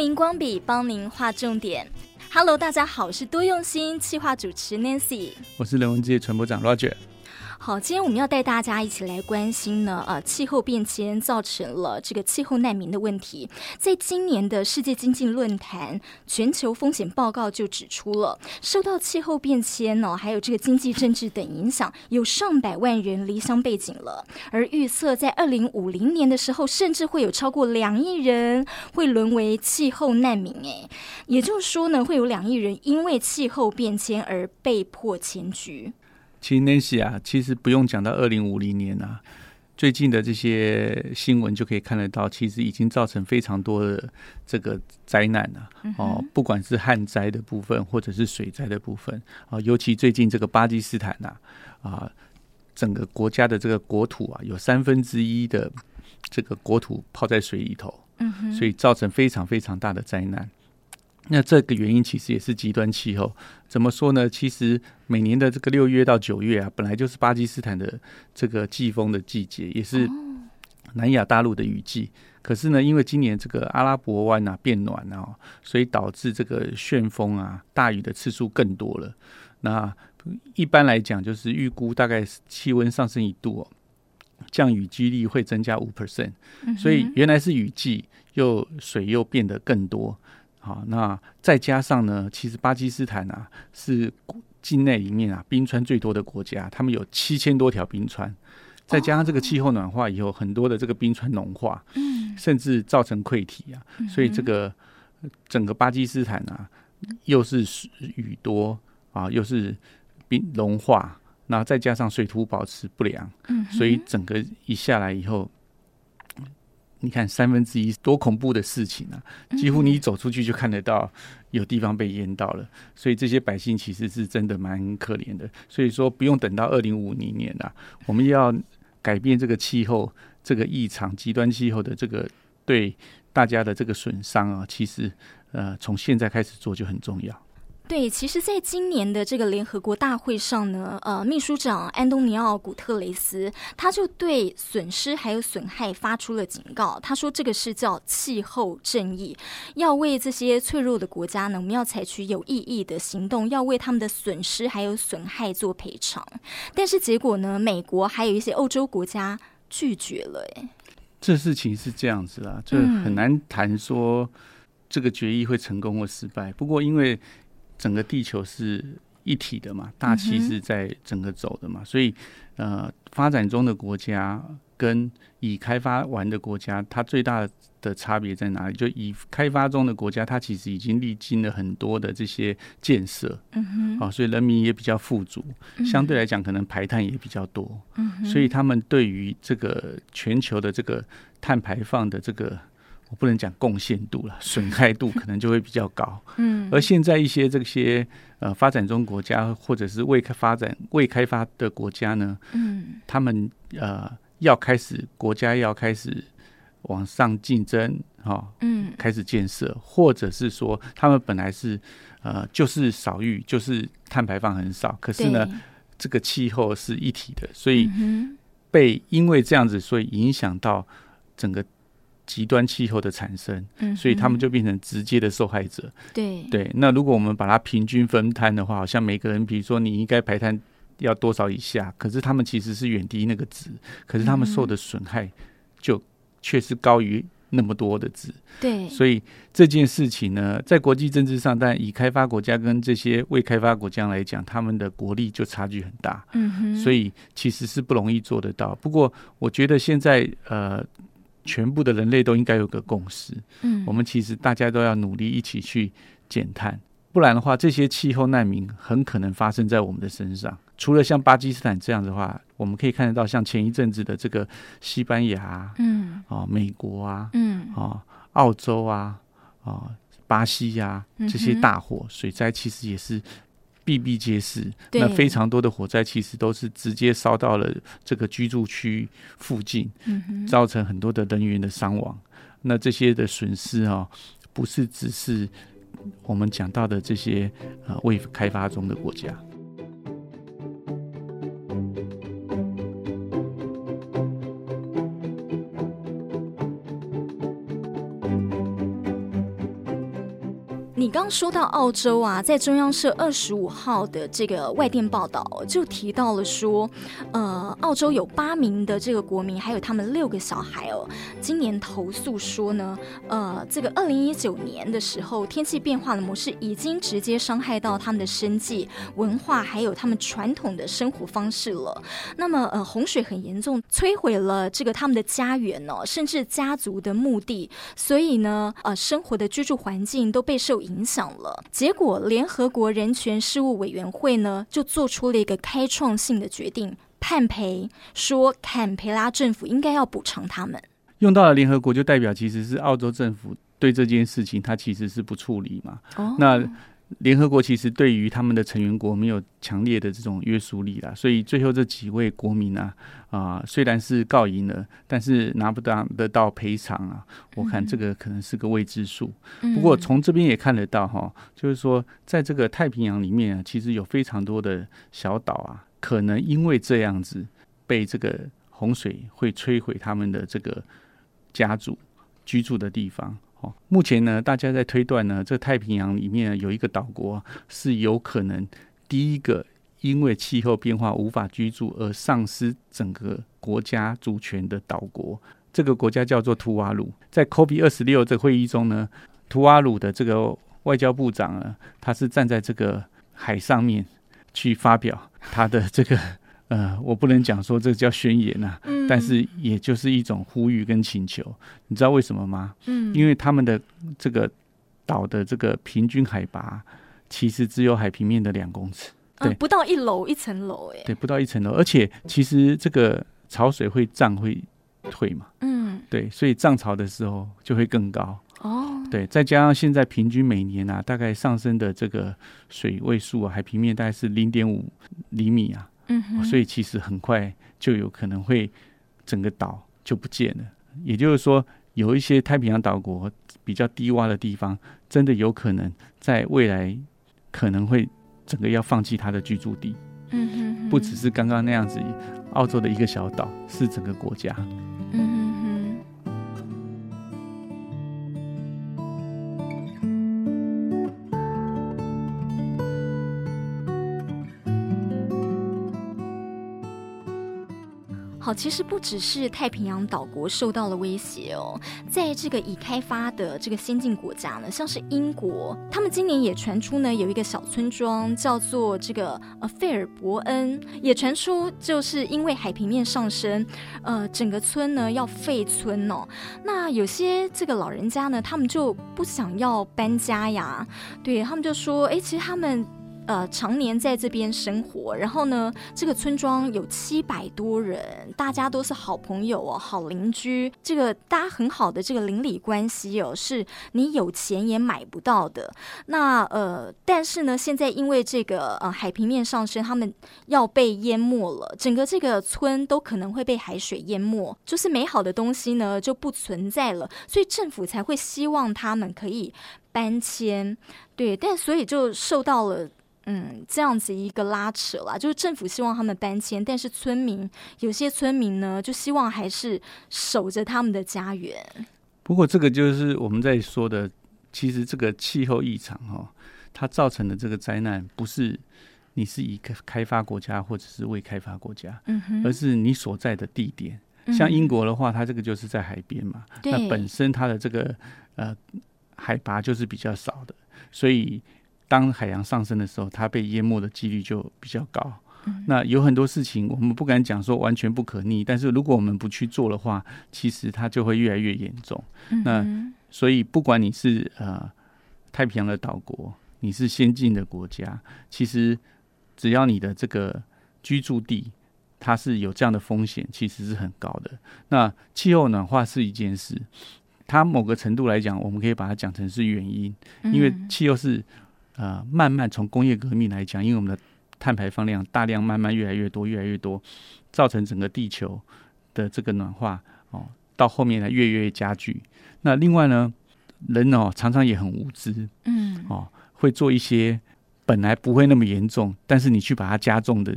荧光笔帮您画重点。Hello，大家好，我是多用心企划主持 Nancy，我是人文界传播长 Roger。好，今天我们要带大家一起来关心呢，呃，气候变迁造成了这个气候难民的问题。在今年的世界经济论坛全球风险报告就指出了，受到气候变迁呢，还有这个经济政治等影响，有上百万人离乡背井了。而预测在二零五零年的时候，甚至会有超过两亿人会沦为气候难民。哎，也就是说呢，会有两亿人因为气候变迁而被迫迁居。其实 Nancy 啊，其实不用讲到二零五零年啊，最近的这些新闻就可以看得到，其实已经造成非常多的这个灾难了、啊、哦，不管是旱灾的部分，或者是水灾的部分啊，尤其最近这个巴基斯坦呐啊，啊，整个国家的这个国土啊，有三分之一的这个国土泡在水里头，所以造成非常非常大的灾难。那这个原因其实也是极端气候。怎么说呢？其实每年的这个六月到九月啊，本来就是巴基斯坦的这个季风的季节，也是南亚大陆的雨季。可是呢，因为今年这个阿拉伯湾啊变暖了啊，所以导致这个旋风啊大雨的次数更多了。那一般来讲，就是预估大概气温上升一度哦，降雨几率会增加五 percent。所以原来是雨季，又水又变得更多。好，那再加上呢，其实巴基斯坦啊是境内里面啊冰川最多的国家，他们有七千多条冰川，再加上这个气候暖化以后，很多的这个冰川融化，甚至造成溃体啊，所以这个整个巴基斯坦啊又是雨多啊，又是冰融化，那再加上水土保持不良，所以整个一下来以后。你看三分之一多恐怖的事情啊！几乎你一走出去就看得到有地方被淹到了，所以这些百姓其实是真的蛮可怜的。所以说不用等到二零五零年了，我们要改变这个气候、这个异常极端气候的这个对大家的这个损伤啊，其实呃从现在开始做就很重要。对，其实，在今年的这个联合国大会上呢，呃，秘书长安东尼奥·古特雷斯他就对损失还有损害发出了警告。他说，这个是叫气候正义，要为这些脆弱的国家呢，我们要采取有意义的行动，要为他们的损失还有损害做赔偿。但是结果呢，美国还有一些欧洲国家拒绝了。哎，这事情是这样子啊，就很难谈说这个决议会成功或失败。不过因为整个地球是一体的嘛，大气是在整个走的嘛，所以呃，发展中的国家跟已开发完的国家，它最大的差别在哪里？就已开发中的国家，它其实已经历经了很多的这些建设，嗯哼，啊，所以人民也比较富足，相对来讲，可能排碳也比较多，所以他们对于这个全球的这个碳排放的这个。我不能讲贡献度了，损害度可能就会比较高。嗯，而现在一些这些呃发展中国家或者是未开发展未开发的国家呢，嗯，他们呃要开始国家要开始往上竞争，哈、哦，嗯，开始建设，或者是说他们本来是呃就是少雨，就是碳排放很少，可是呢，这个气候是一体的，所以被因为这样子，所以影响到整个。极端气候的产生，嗯所以他们就变成直接的受害者。对对，那如果我们把它平均分摊的话，好像每个人，比如说你应该排碳要多少以下，可是他们其实是远低那个值，可是他们受的损害就确实高于那么多的值。对，所以这件事情呢，在国际政治上，但以开发国家跟这些未开发国家来讲，他们的国力就差距很大。嗯哼，所以其实是不容易做得到。不过，我觉得现在呃。全部的人类都应该有个共识，嗯，我们其实大家都要努力一起去减碳，不然的话，这些气候难民很可能发生在我们的身上。除了像巴基斯坦这样的话，我们可以看得到，像前一阵子的这个西班牙，嗯，啊，美国啊，嗯，啊，澳洲啊，啊，巴西呀，啊，这些大火水灾，其实也是。比比皆是，那非常多的火灾其实都是直接烧到了这个居住区附近，造成很多的人员的伤亡。那这些的损失啊，不是只是我们讲到的这些呃未开发中的国家。说到澳洲啊，在中央社二十五号的这个外电报道就提到了说，呃，澳洲有八名的这个国民，还有他们六个小孩哦，今年投诉说呢，呃，这个二零一九年的时候，天气变化的模式已经直接伤害到他们的生计、文化，还有他们传统的生活方式了。那么，呃，洪水很严重，摧毁了这个他们的家园哦，甚至家族的墓地，所以呢，呃，生活的居住环境都备受影响了。结果，联合国人权事务委员会呢，就做出了一个开创性的决定，判赔，说坎培拉政府应该要补偿他们。用到了联合国，就代表其实是澳洲政府对这件事情，他其实是不处理嘛。哦，那。联合国其实对于他们的成员国没有强烈的这种约束力啦，所以最后这几位国民啊，啊、呃，虽然是告赢了，但是拿不到得到赔偿啊。我看这个可能是个未知数。不过从这边也看得到哈，就是说在这个太平洋里面啊，其实有非常多的小岛啊，可能因为这样子被这个洪水会摧毁他们的这个家族居住的地方。哦，目前呢，大家在推断呢，这太平洋里面有一个岛国是有可能第一个因为气候变化无法居住而丧失整个国家主权的岛国。这个国家叫做图瓦鲁。在 COP 二十六这会议中呢，图瓦鲁的这个外交部长呢，他是站在这个海上面去发表他的这个。呃，我不能讲说这叫宣言呐、啊，嗯，但是也就是一种呼吁跟请求。你知道为什么吗？嗯，因为他们的这个岛的这个平均海拔其实只有海平面的两公尺，对，啊、不到一楼一层楼，哎，对，不到一层楼，而且其实这个潮水会涨会退嘛，嗯，对，所以涨潮的时候就会更高哦，对，再加上现在平均每年啊，大概上升的这个水位数啊，海平面大概是零点五厘米啊。嗯，所以其实很快就有可能会整个岛就不见了。也就是说，有一些太平洋岛国比较低洼的地方，真的有可能在未来可能会整个要放弃它的居住地。嗯，不只是刚刚那样子，澳洲的一个小岛，是整个国家。好其实不只是太平洋岛国受到了威胁哦，在这个已开发的这个先进国家呢，像是英国，他们今年也传出呢有一个小村庄叫做这个呃费尔伯恩，也传出就是因为海平面上升，呃整个村呢要废村哦。那有些这个老人家呢，他们就不想要搬家呀，对，他们就说，哎，其实他们。呃，常年在这边生活，然后呢，这个村庄有七百多人，大家都是好朋友哦，好邻居，这个大家很好的这个邻里关系哦，是你有钱也买不到的。那呃，但是呢，现在因为这个呃海平面上升，他们要被淹没了，整个这个村都可能会被海水淹没，就是美好的东西呢就不存在了，所以政府才会希望他们可以搬迁，对，但所以就受到了。嗯，这样子一个拉扯啦，就是政府希望他们搬迁，但是村民有些村民呢，就希望还是守着他们的家园。不过，这个就是我们在说的，其实这个气候异常哈，它造成的这个灾难，不是你是一个开发国家或者是未开发国家，嗯哼，而是你所在的地点。像英国的话，它这个就是在海边嘛，嗯，那本身它的这个呃海拔就是比较少的，所以。当海洋上升的时候，它被淹没的几率就比较高。嗯。那有很多事情我们不敢讲说完全不可逆，但是如果我们不去做的话，其实它就会越来越严重。嗯。那所以不管你是呃太平洋的岛国，你是先进的国家，其实只要你的这个居住地它是有这样的风险，其实是很高的。那气候暖化是一件事，它某个程度来讲，我们可以把它讲成是原因，因为气候是。呃，慢慢从工业革命来讲，因为我们的碳排放量大量慢慢越来越多，越来越多，造成整个地球的这个暖化哦，到后面呢越越越加剧。那另外呢，人哦常常也很无知，嗯，哦会做一些本来不会那么严重，但是你去把它加重的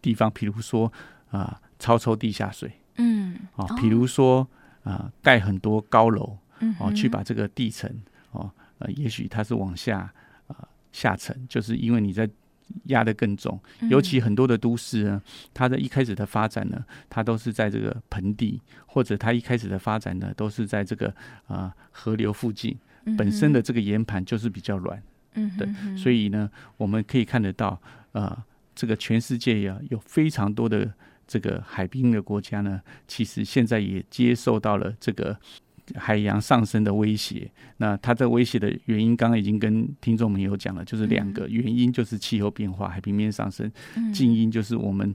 地方，比如说啊、呃、超抽地下水，嗯，哦，比如说啊盖、呃、很多高楼，哦去把这个地层哦。呃，也许它是往下下沉，就是因为你在压得更重。尤其很多的都市呢，它的一开始的发展呢，它都是在这个盆地，或者它一开始的发展呢，都是在这个啊、呃、河流附近，本身的这个岩盘就是比较软。嗯，对，所以呢，我们可以看得到，呃，这个全世界呀，有非常多的这个海滨的国家呢，其实现在也接受到了这个海洋上升的威胁。那它这威胁的原因，刚刚已经跟听众朋友讲了，就是两个原因，就是气候变化、海平面上升；近因就是我们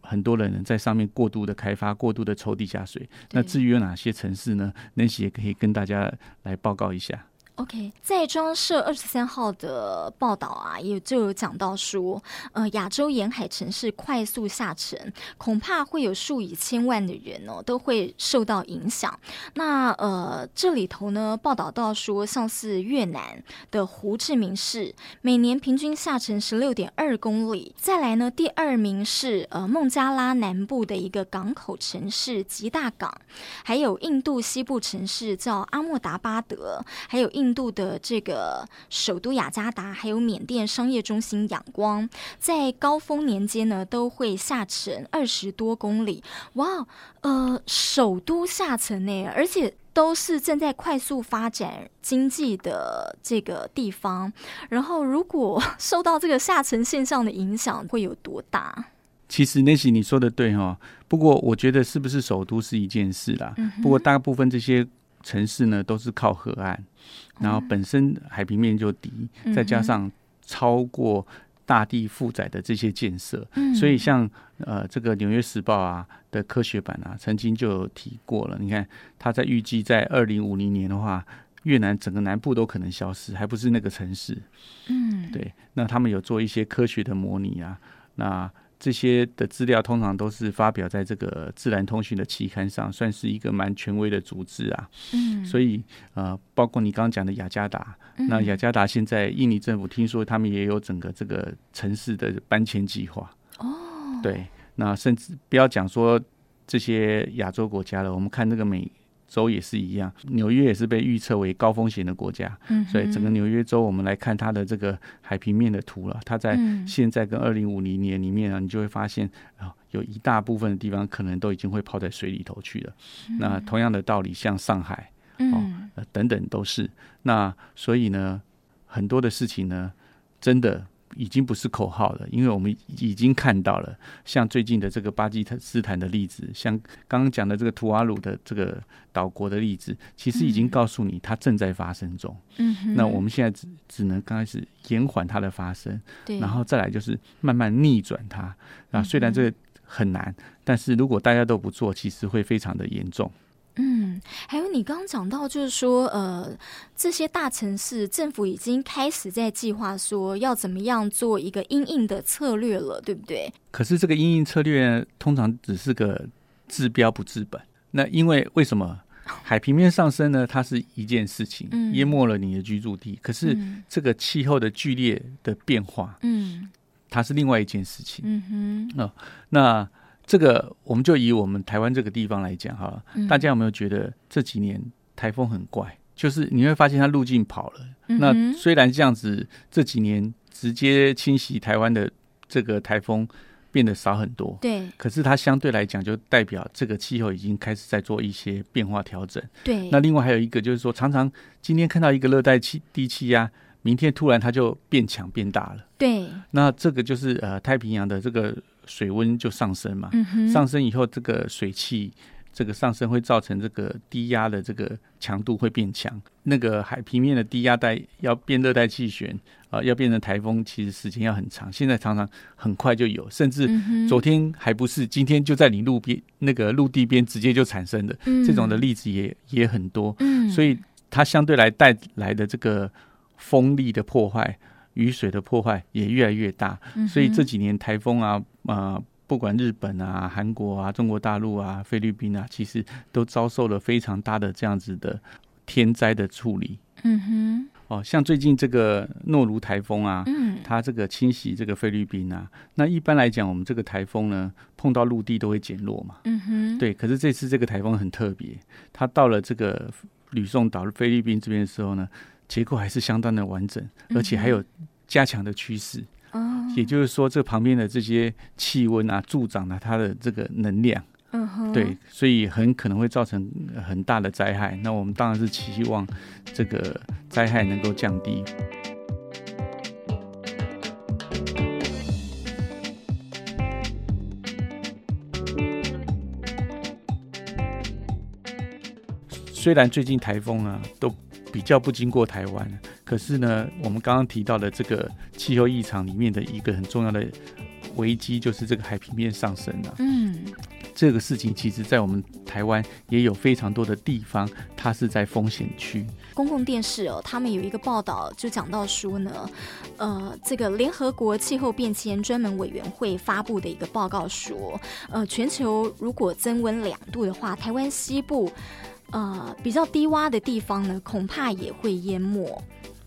很多人在上面过度的开发、过度的抽地下水。那至于有哪些城市呢？Nancy 也可以跟大家来报告一下。OK，在中央社二十三号的报道啊，也就有讲到说，呃，亚洲沿海城市快速下沉，恐怕会有数以千万的人哦，都会受到影响。那呃，这里头呢，报道到说，像是越南的胡志明市，每年平均下沉十六点二公里。再来呢，第二名是呃孟加拉南部的一个港口城市吉大港，还有印度西部城市叫阿莫达巴德，还有印。印度的这个首都雅加达，还有缅甸商业中心仰光，在高峰年间呢，都会下沉二十多公里。哇，呃，首都下沉呢，而且都是正在快速发展经济的这个地方。然后，如果受到这个下沉现象的影响，会有多大？其实那些你说的对哈，不过我觉得是不是首都是一件事啦。嗯、不过大部分这些。城市呢都是靠河岸，然后本身海平面就低，嗯、再加上超过大地负载的这些建设，嗯、所以像呃这个《纽约时报》啊的科学版啊，曾经就有提过了。你看，他在预计在二零五零年的话，越南整个南部都可能消失，还不是那个城市。嗯，对。那他们有做一些科学的模拟啊，那。这些的资料通常都是发表在这个《自然通讯》的期刊上，算是一个蛮权威的组织啊。嗯，所以呃，包括你刚刚讲的雅加达，嗯、那雅加达现在印尼政府听说他们也有整个这个城市的搬迁计划。哦，对，那甚至不要讲说这些亚洲国家了，我们看那个美。州也是一样，纽约也是被预测为高风险的国家，嗯、所以整个纽约州，我们来看它的这个海平面的图了。它在现在跟二零五零年里面啊，你就会发现啊，有一大部分的地方可能都已经会泡在水里头去了。嗯、那同样的道理，像上海，哦，呃、等等都是。那所以呢，很多的事情呢，真的。已经不是口号了，因为我们已经看到了，像最近的这个巴基斯坦的例子，像刚刚讲的这个图瓦鲁的这个岛国的例子，其实已经告诉你它正在发生中。嗯哼，那我们现在只只能刚开始延缓它的发生，对，然后再来就是慢慢逆转它。啊，虽然这个很难，但是如果大家都不做，其实会非常的严重。嗯，还有你刚刚讲到，就是说，呃，这些大城市政府已经开始在计划说要怎么样做一个因应的策略了，对不对？可是这个因应策略通常只是个治标不治本。那因为为什么 海平面上升呢？它是一件事情，淹没了你的居住地。嗯、可是这个气候的剧烈的变化，嗯，它是另外一件事情。嗯哼，哦、那。这个我们就以我们台湾这个地方来讲哈，大家有没有觉得这几年台风很怪？就是你会发现它路径跑了。那虽然这样子，这几年直接侵袭台湾的这个台风变得少很多，对。可是它相对来讲，就代表这个气候已经开始在做一些变化调整。对。那另外还有一个就是说，常常今天看到一个热带气低气压，明天突然它就变强变大了。对。那这个就是呃太平洋的这个。水温就上升嘛，嗯、上升以后，这个水汽这个上升会造成这个低压的这个强度会变强。那个海平面的低压带要变热带气旋啊、呃，要变成台风，其实时间要很长。现在常常很快就有，甚至昨天还不是，今天就在你路边那个陆地边直接就产生的、嗯、这种的例子也也很多。嗯、所以它相对来带来的这个风力的破坏。雨水的破坏也越来越大，所以这几年台风啊，啊、呃，不管日本啊、韩国啊、中国大陆啊、菲律宾啊，其实都遭受了非常大的这样子的天灾的处理。嗯哼，哦，像最近这个诺卢台风啊，嗯，它这个侵袭这个菲律宾啊，那一般来讲，我们这个台风呢，碰到陆地都会减弱嘛。嗯哼，对，可是这次这个台风很特别，它到了这个吕宋岛菲律宾这边的时候呢。结构还是相当的完整，而且还有加强的趋势。哦，也就是说，这旁边的这些气温啊，助长了它的这个能量。嗯哼，对，所以很可能会造成很大的灾害。那我们当然是期望这个灾害能够降低。虽然最近台风啊都比较不经过台湾，可是呢，我们刚刚提到的这个气候异常里面的一个很重要的危机，就是这个海平面上升了。嗯，这个事情其实在我们台湾也有非常多的地方，它是在风险区。公共电视哦，他们有一个报道就讲到说呢，呃，这个联合国气候变迁专门委员会发布的一个报告说，呃，全球如果增温两度的话，台湾西部。呃，比较低洼的地方呢，恐怕也会淹没。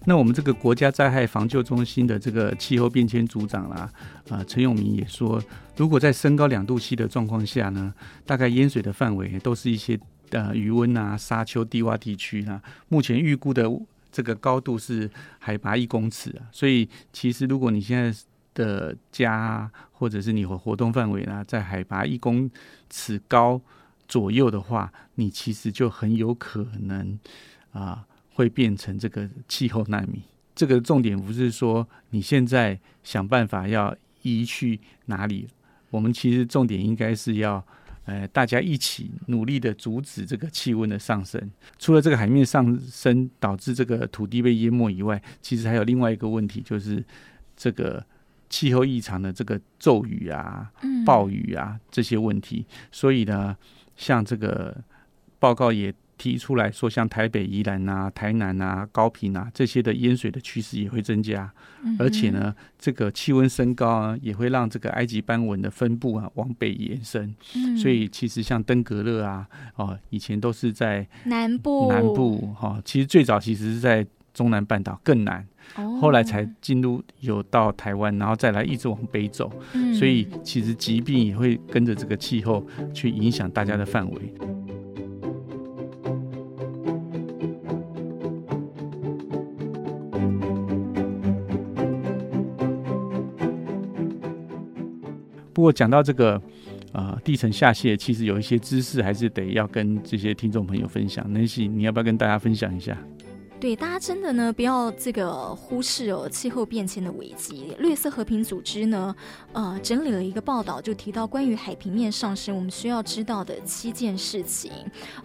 那我们这个国家灾害防救中心的这个气候变迁组长啦，啊、呃，陈永明也说，如果在升高两度 C 的状况下呢，大概淹水的范围都是一些呃余温啊、沙丘、低洼地区啊。目前预估的这个高度是海拔一公尺啊，所以其实如果你现在的家或者是你活活动范围呢，在海拔一公尺高。左右的话，你其实就很有可能啊，会变成这个气候难民。这个重点不是说你现在想办法要移去哪里，我们其实重点应该是要，呃，大家一起努力的阻止这个气温的上升。除了这个海面上升导致这个土地被淹没以外，其实还有另外一个问题，就是这个气候异常的这个骤雨啊、暴雨啊这些问题。所以呢。像这个报告也提出来说，像台北、宜兰啊、台南啊、高平啊这些的淹水的趋势也会增加，嗯、而且呢，这个气温升高啊，也会让这个埃及斑纹的分布啊往北延伸。嗯、所以其实像登革热啊，哦，以前都是在南部，南部哈、哦，其实最早其实是在中南半岛更南，哦、后来才进入有到台湾，然后再来一直往北走。嗯、所以其实疾病也会跟着这个气候去影响大家的范围。不过讲到这个，呃，地层下泄，其实有一些知识还是得要跟这些听众朋友分享。南希，你要不要跟大家分享一下？对，大家真的呢，不要这个忽视哦，气候变迁的危机。绿色和平组织呢，呃，整理了一个报道，就提到关于海平面上升，我们需要知道的七件事情。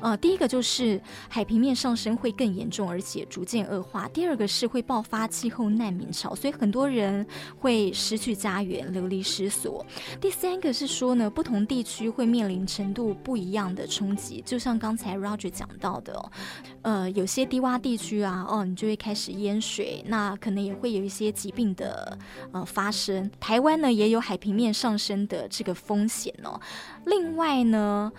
呃，第一个就是海平面上升会更严重，而且逐渐恶化。第二个是会爆发气候难民潮，所以很多人会失去家园，流离失所。第三个是说呢，不同地区会面临程度不一样的冲击，就像刚才 Roger 讲到的，呃，有些低洼地区。啊，哦，你就会开始淹水，那可能也会有一些疾病的呃发生。台湾呢也有海平面上升的这个风险哦。另外呢。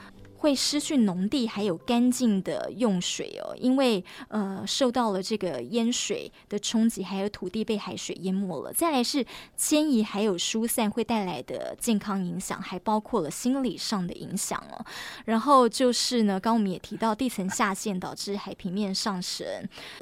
会失去农地还有干净的用水哦，因为呃受到了这个淹水的冲击，还有土地被海水淹没了。再来是迁移还有疏散会带来的健康影响，还包括了心理上的影响哦。然后就是呢，刚我们也提到地层下陷导致海平面上升，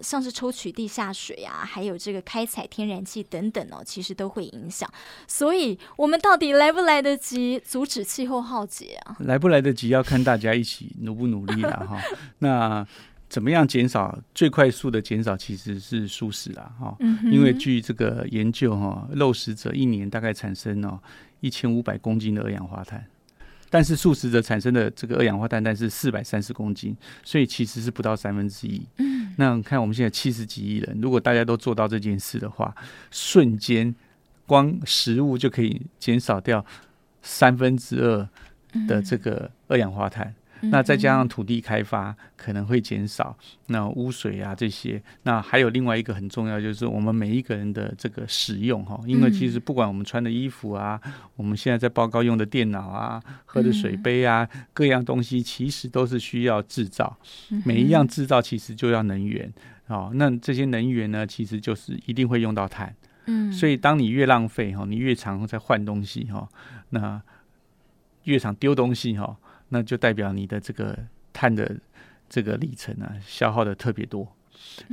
像是抽取地下水啊，还有这个开采天然气等等哦，其实都会影响。所以我们到底来不来得及阻止气候浩劫啊？来不来得及要看大家一起努不努力了 哈，那怎么样减少？最快速的减少其实是素食啦哈，因为据这个研究哈，肉食者一年大概产生哦一千五百公斤的二氧化碳，但是素食者产生的这个二氧化碳但是四百三十公斤，所以其实是不到三分之一。嗯，那看我们现在七十几亿人，如果大家都做到这件事的话，瞬间光食物就可以减少掉三分之二。的这个二氧化碳，那再加上土地开发可能会减少，那污水啊这些，那还有另外一个很重要，就是我们每一个人的这个使用哈，因为其实不管我们穿的衣服啊，我们现在在报告用的电脑啊，喝的水杯啊，各样东西其实都是需要制造，每一样制造其实就要能源哦，那这些能源呢，其实就是一定会用到碳，嗯，所以当你越浪费哈，你越常在换东西哈，那。越常丢东西哈，那就代表你的这个碳的这个里程啊，消耗的特别多。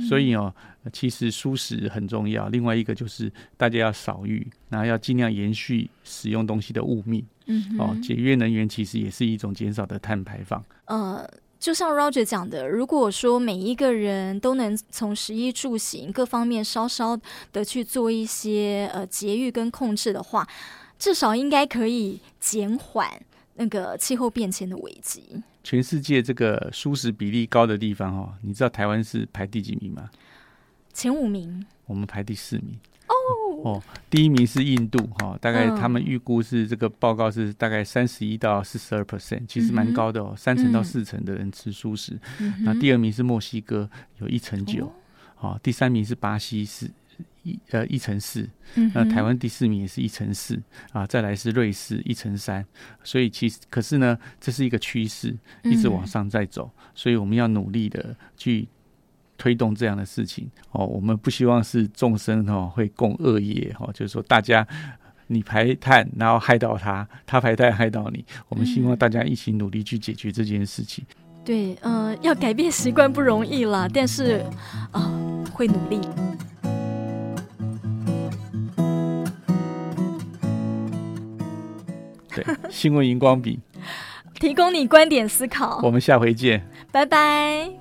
所以哦，其实舒适很重要。另外一个就是大家要少欲，然后要尽量延续使用东西的物命。嗯，哦，节约能源其实也是一种减少的碳排放。呃，就像 Roger 讲的，如果说每一个人都能从食衣住行各方面稍稍的去做一些呃节育跟控制的话，至少应该可以减缓那个气候变迁的危机。全世界这个舒适比例高的地方哦，你知道台湾是排第几名吗？前五名。我们排第四名。哦哦，第一名是印度哈，大概他们预估是这个报告是大概三十一到四十二 percent，其实蛮高的哦，三成到四成的人吃素食。那第二名是墨西哥，有一成九。好，第三名是巴西是。一呃一乘四，那台湾第四名也是一乘四啊，再来是瑞士一乘三，所以其实可是呢，这是一个趋势，一直往上在走，嗯、所以我们要努力的去推动这样的事情哦。我们不希望是众生哦会共恶业哦，就是说大家你排碳然后害到他，他排碳害到你，我们希望大家一起努力去解决这件事情。对，呃，要改变习惯不容易啦，但是啊、呃，会努力。新闻荧光笔，提供你观点思考。我们下回见，拜拜。